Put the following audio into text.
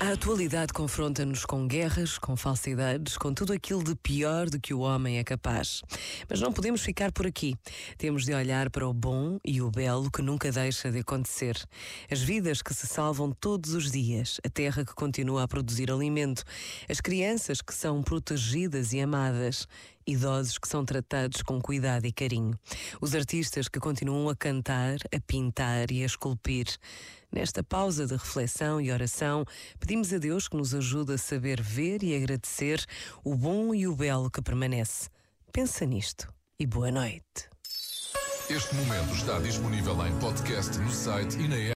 A atualidade confronta-nos com guerras, com falsidades, com tudo aquilo de pior do que o homem é capaz. Mas não podemos ficar por aqui. Temos de olhar para o bom e o belo que nunca deixa de acontecer. As vidas que se salvam todos os dias, a terra que continua a produzir alimento, as crianças que são protegidas e amadas, idosos que são tratados com cuidado e carinho, os artistas que continuam a cantar, a pintar e a esculpir. Nesta pausa de reflexão e oração, pedimos a Deus que nos ajude a saber ver e agradecer o bom e o belo que permanece. Pensa nisto e boa noite. Este momento está disponível em podcast no site e na.